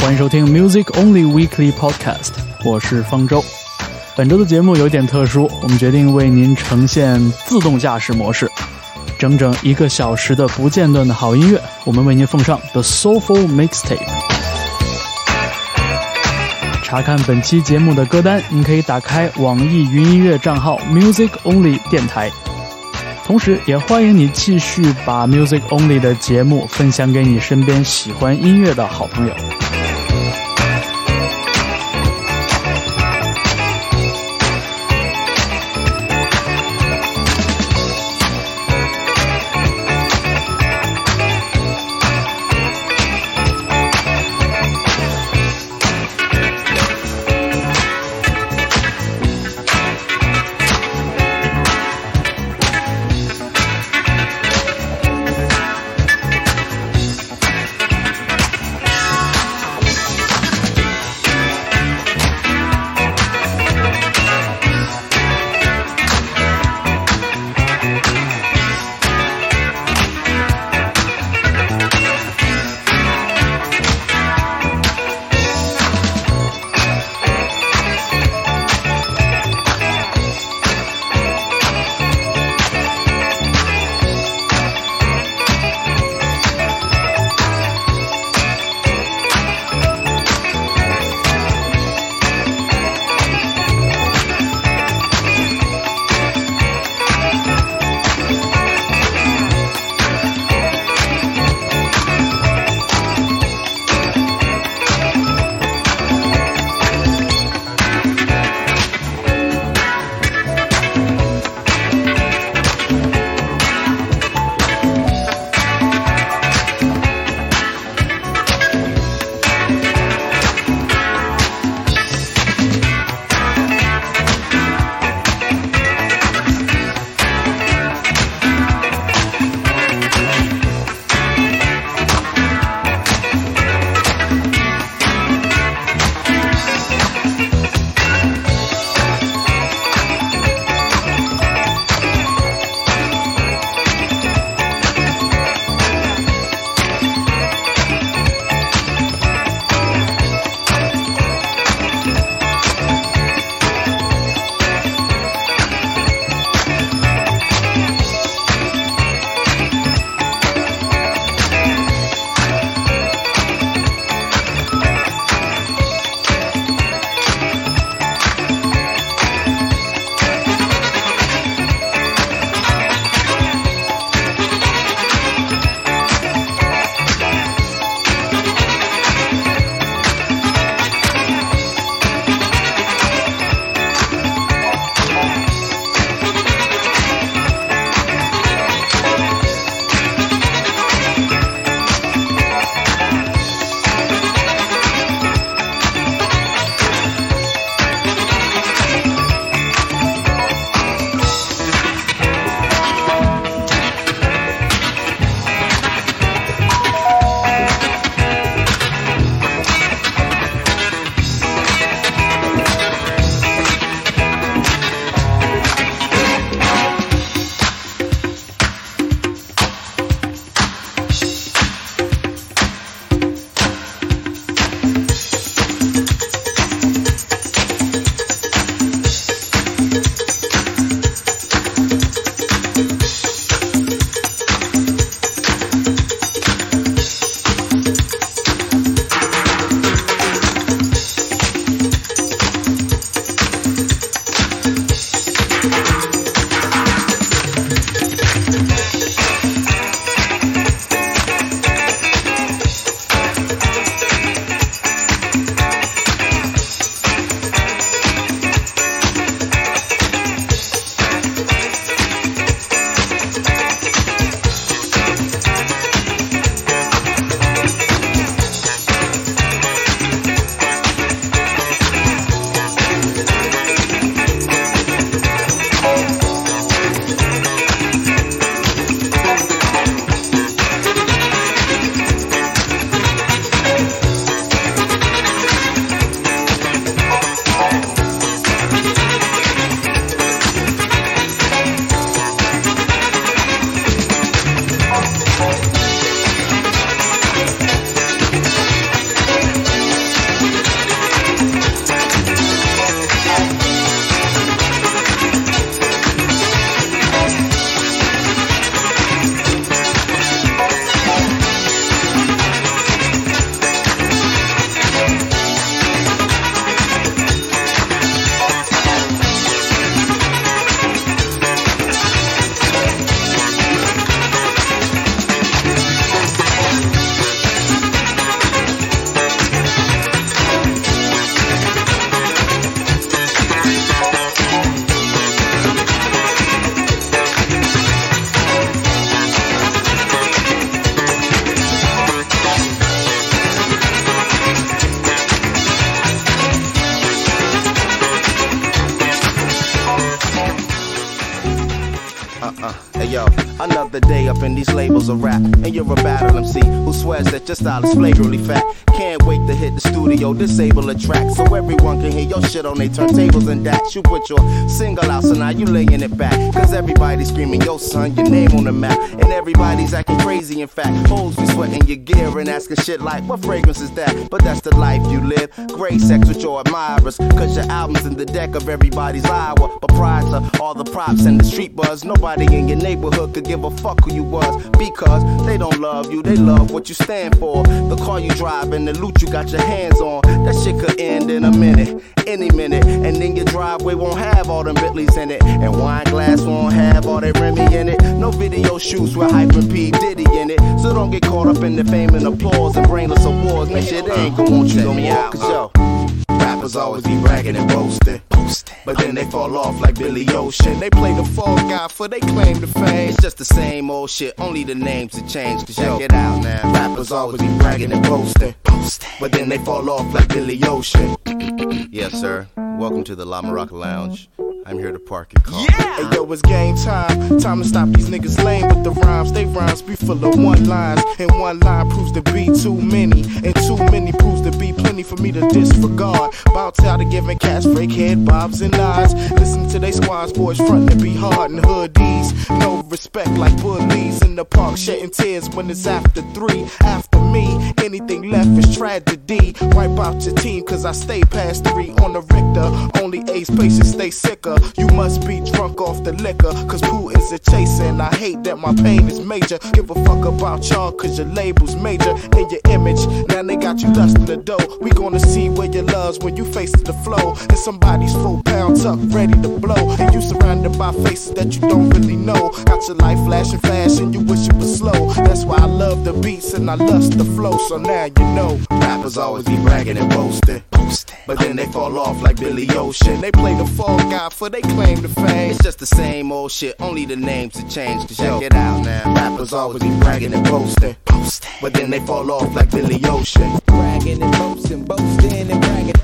欢迎收听 Music Only Weekly Podcast，我是方舟。本周的节目有点特殊，我们决定为您呈现自动驾驶模式，整整一个小时的不间断的好音乐，我们为您奉上 The Soulful Mixtape。查看本期节目的歌单，您可以打开网易云音乐账号 Music Only 电台。同时，也欢迎你继续把 Music Only 的节目分享给你身边喜欢音乐的好朋友。Hey yo, another day up in these labels of rap, and you're a battle MC who swears that your style is flagrantly fat. Can't wait to hit the studio, disable a track so everyone can hear your shit on their turntables and that. You put your single out, so now you laying it back. Cause everybody's screaming, yo son, your name on the map. And everybody's acting crazy, in fact. Hoes be sweating your gear and asking shit like, what fragrance is that? But that's the life you live. Great sex with your admirers, cause your album's in the deck of everybody's hour. But prior to all the props and the street buzz, nobody in your neighborhood could give a fuck who you was. Because they don't love you, they love what you stand for. The car you drive and the loot you got your hands on. That shit could end in a minute, any minute. And then your driveway won't have all them Bentleys in it. And wine glass won't have all that Remy in it. No video shoots with Hyper P. Diddy in it. So don't get caught up in the fame and applause and brainless awards. Man, shit, ain't gonna want you no more. Cause yo, rappers always be bragging and boasting. But then they fall off like Billy Ocean. They play the fall guy for they claim to fame. It's just the same old shit, only the names have changed. Cause yo, get out now. Rappers always be bragging and boasting. But then they fall off like Billy Ocean. Yes, sir. Welcome to the La Maraca Lounge. I'm here to park your car. Yeah! Hey, yo, it's game time. Time to stop these niggas lame with the rhymes. They rhymes be full of one lines. And one line proves to be too many. And too many proves to be plenty for me to disregard. Bow out to giving cash, fake head bobs and nods. Listen to they squads, boys frontin' to be hard and hoodies. No respect like bullies in the park, shedding tears when it's after three. After me, anything left is tragedy. Wipe out your team, cause I stay past three on the Richter. Only A's patients stay sicker. You must be drunk off the liquor, cause Putin's a chaser. I hate that my pain is major. Give a fuck about y'all, cause your label's major. And your image, now they got you dusting the dough. We gonna see where your love's when you face the flow. And somebody's full pound tuck ready to blow. And you surrounded by faces that you don't really know. Got your life flashing fast and you wish it was slow. That's why I love the beats and I lust the flow. So now you know. Rappers always be bragging and boasting. But then they fall off like Billy Ocean. They play the fall guy for they claim to fame. It's just the same old shit, only the names have changed. Cause yo, get out now. Rappers always be bragging and boasting. But then they fall off like Billy Ocean. Bragging and boasting, boasting and bragging.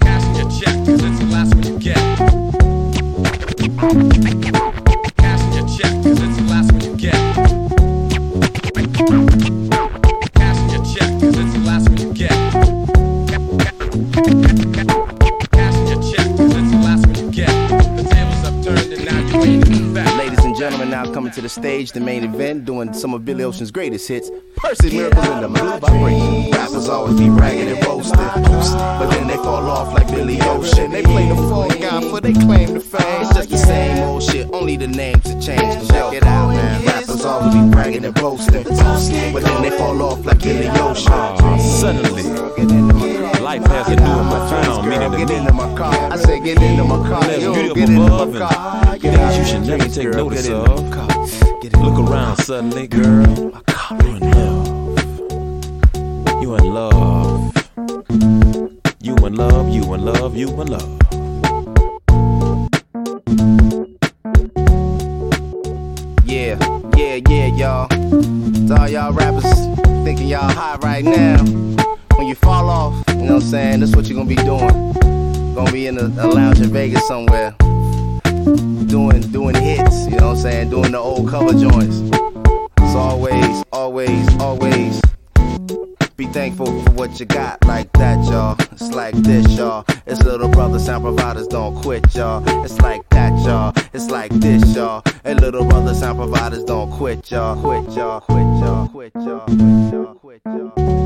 Cashing your check, cause it's the last one you get. And coming to the stage, the main event, doing some of Billy Ocean's greatest hits. Percy Miracles in the Blue Vibration. Rappers always be bragging and boasting. But then they fall off like Billy Ocean. They play the fall guy for they claim to fame. It's just the same old shit, only the names have changed. Check it out, man. Rappers always be bragging and boasting. But then they fall off like Billy Ocean. Suddenly, life has a new and profound meaning to Get me. into my car. I say get into my car. There's Yo, beauty up get into above my and car. Get things out you should never take girl. notice Get of. my. Get into Look around suddenly, girl. You in love. You in love. You in love, you in love, you in love. Yeah, yeah, yeah, y'all. To all y'all rappers thinking y'all hot right now. When you fall off, you know what I'm saying? That's what you're gonna be doing. Gonna be in a, a lounge in Vegas somewhere. Doing doing hits, you know what I'm saying? Doing the old cover joints. So always, always, always be thankful for what you got like that, y'all. It's like this, y'all. It's little brother sound providers don't quit, y'all. It's like that, y'all. It's like this, y'all. And little brother sound providers don't quit, y'all. Quit, y'all. Quit, y'all. Quit, y'all. Quit, y'all. Quit, y'all.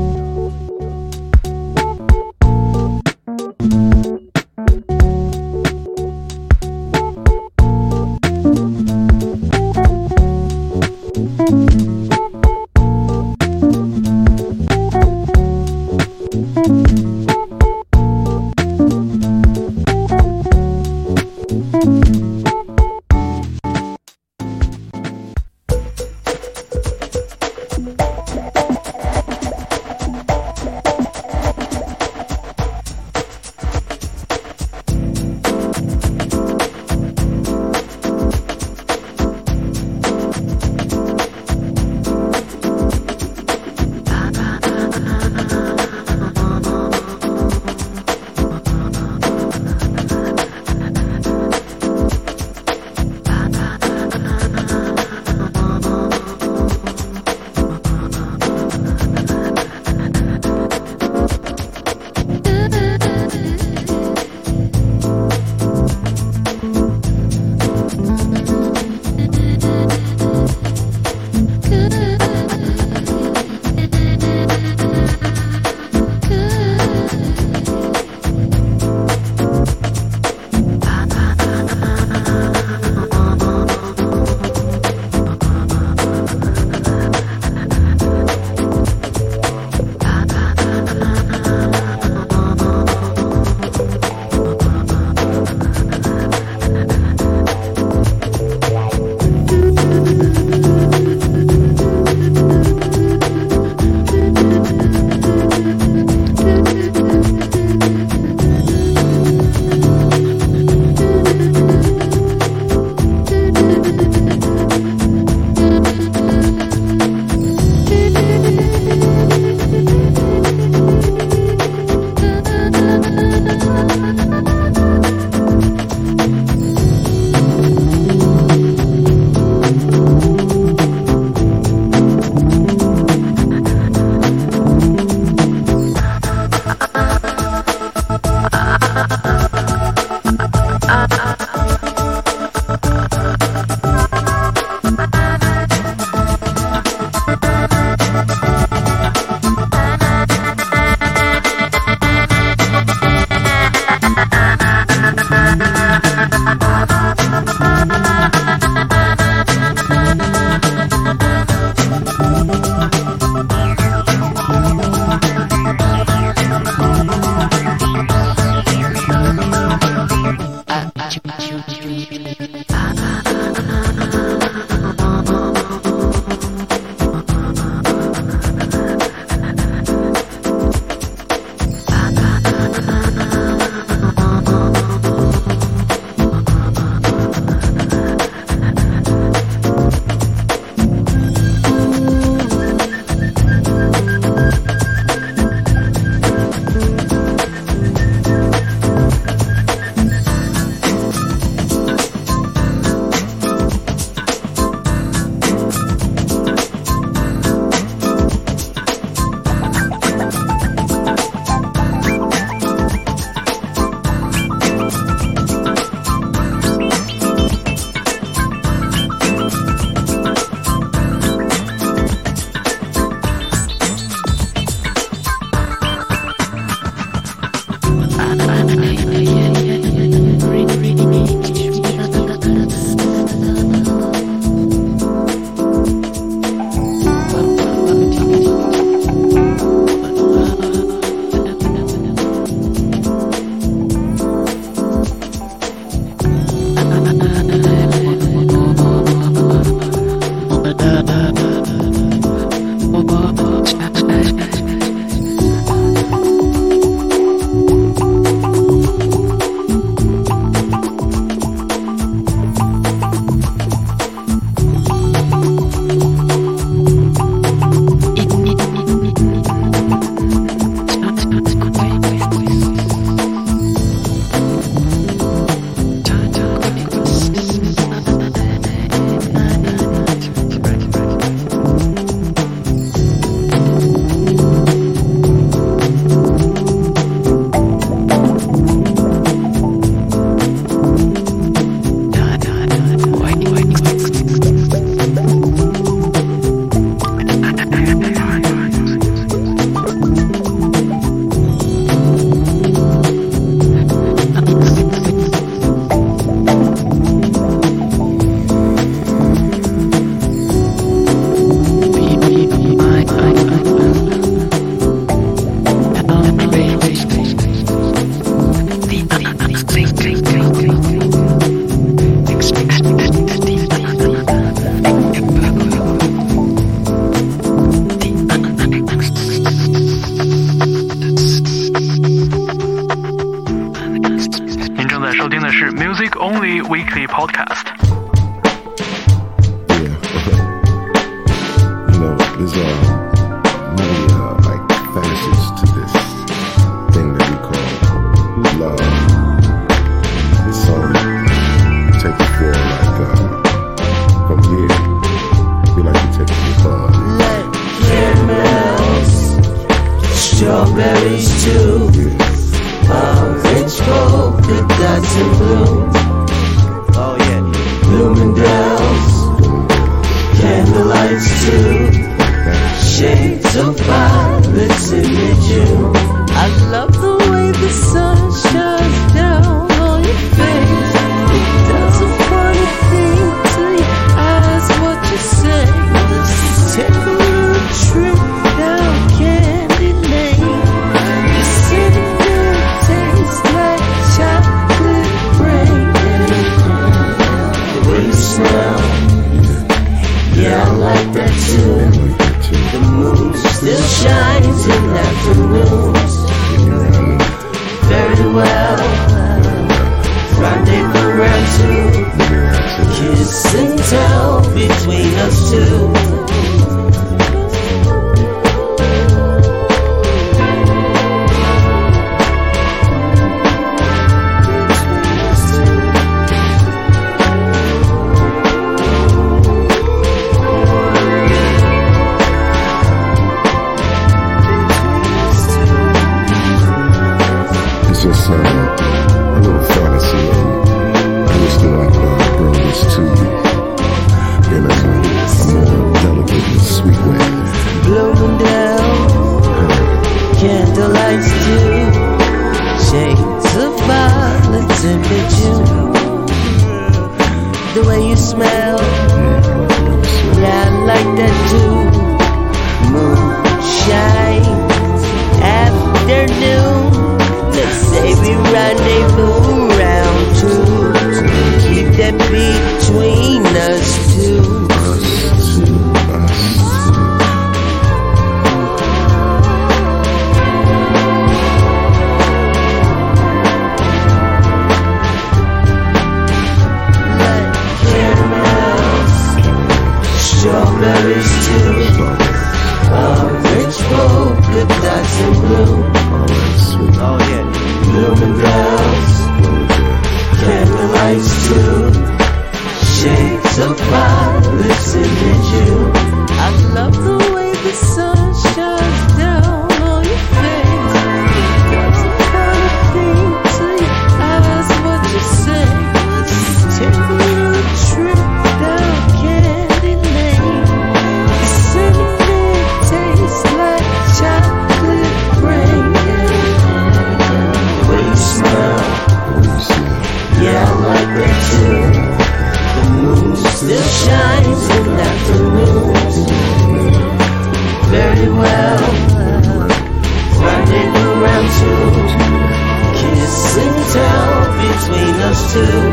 to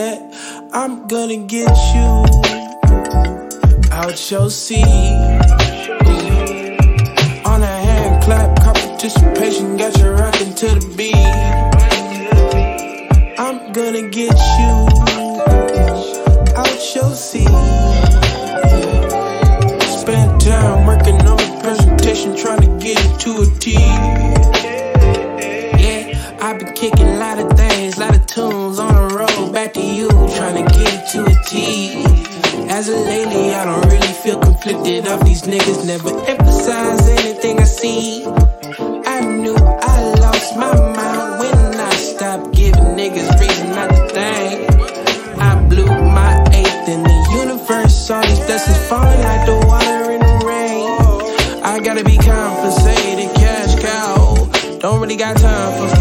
I'm gonna get you out your seat. On a hand clap, participation, got you rocking to the beat. I'm gonna get you out your seat. Spend time working on the presentation, trying to get it to a T. Yeah, I've been kicking feel conflicted off these niggas. Never emphasize anything I see. I knew I lost my mind when I stopped giving niggas reason not to think. I blew my eighth in the universe. All these blessings falling like the water in the rain. I gotta be compensated, cash cow. Don't really got time for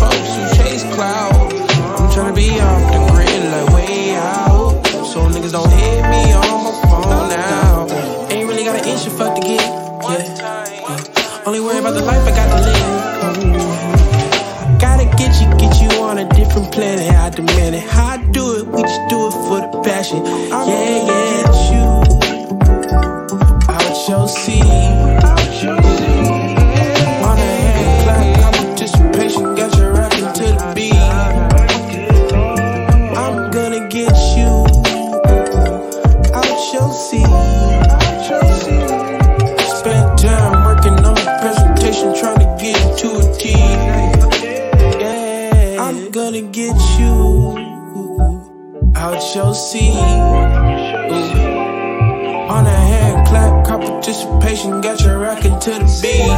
participation, got your rocking to the beat.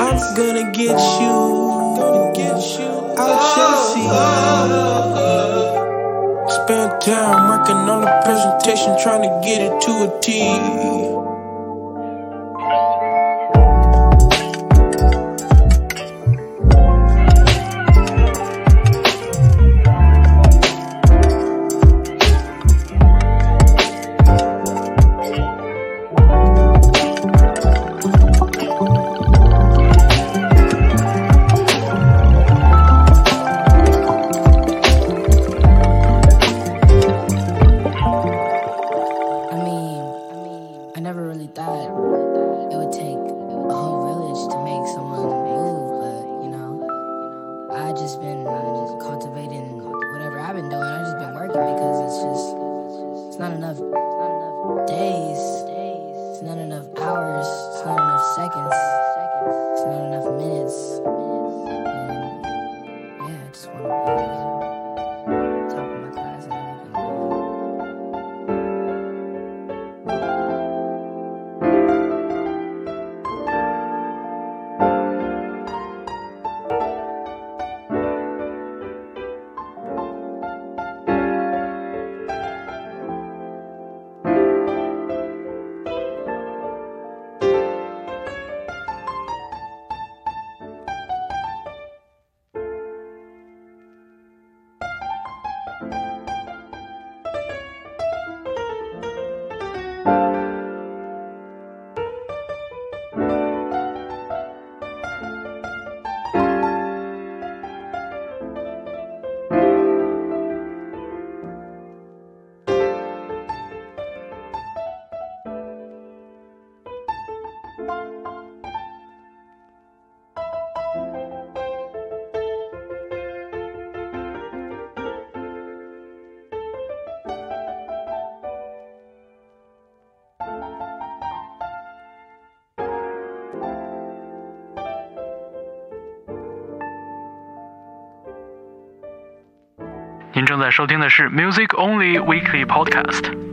I'm gonna get you, gonna get you out your seat. Spend time working on the presentation, trying to get it to a T. 正在收听的是 Music Only Weekly Podcast。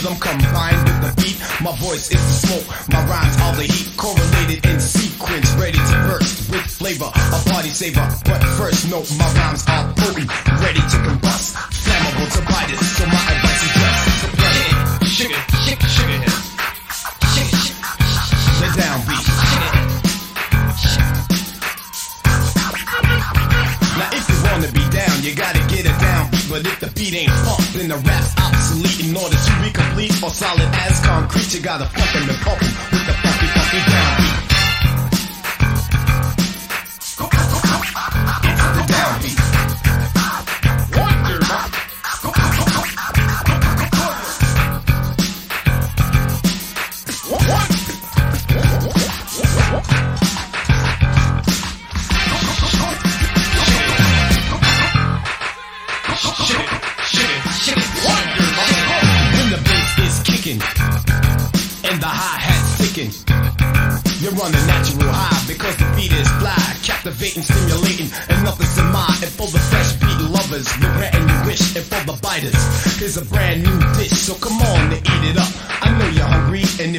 Astonishing rhythm combined with the beat. My voice is the smoke, my rhymes are the heat, correlated in sequence, ready to burst with flavor, a party saver. But first note, my rhymes are potent, ready to combust, flammable to bite it. So my advice is just it. Shake it, it, shake, shake, the downbeat. Now if you wanna be down, you gotta get a downbeat. But if the beat ain't pumped, then the order complete or solid as concrete, you gotta 'em and pump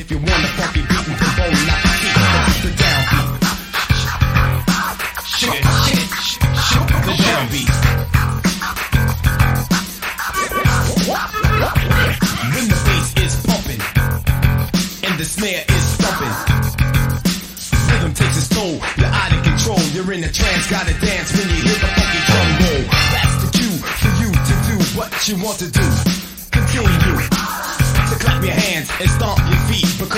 if you want a funky beat, bone not the feet, but the downbeat. Shake it, shake it, the downbeat. When the bass is pumping and the snare is thumping, rhythm takes its toll. You're out of control. You're in a trance, gotta dance when you hear the funky drum roll. That's the cue for you to do what you want to do.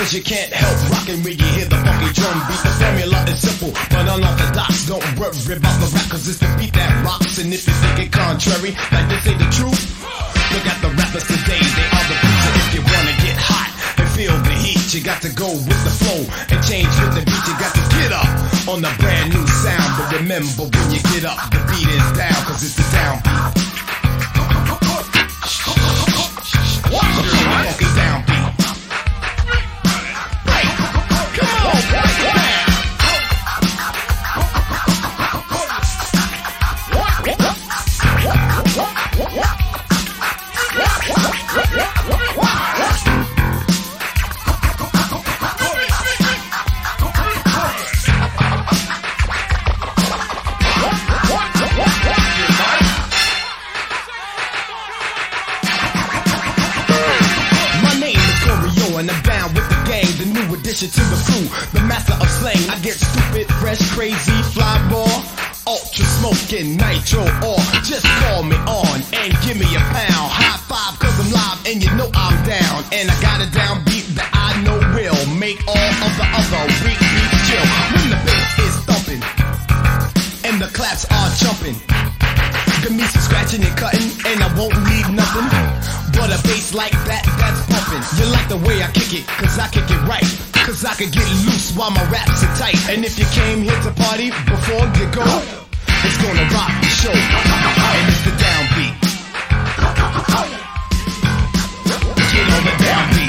Because you can't help rocking when you hear the funky drum beat. The formula is simple but unorthodox. Don't worry about the rap cause it's the beat that rocks. And if you think it contrary, like they say the truth. Look at the rappers today, they are the. And if you wanna get hot and feel the heat, you got to go with the flow and change with the beat. You got to get up on the brand new sound. But remember when you get up, the beat is down, cause it's the downbeat. The funky downbeat. Come smoking, nitro, or just call me on and give me a pound. High five cause I'm live and you know I'm down. And I got a downbeat that I know will make all of the other weak beats chill. When the bass is thumping and the claps are jumping. Me some scratching and cutting, and I won't need nothing. But a bass like that, that's pumping. You like the way I kick it, cause I kick it right. Cause I can get loose while my raps are tight. And if you came here to party before you go, it's gonna rock the show. And it's the downbeat. Get on the downbeat.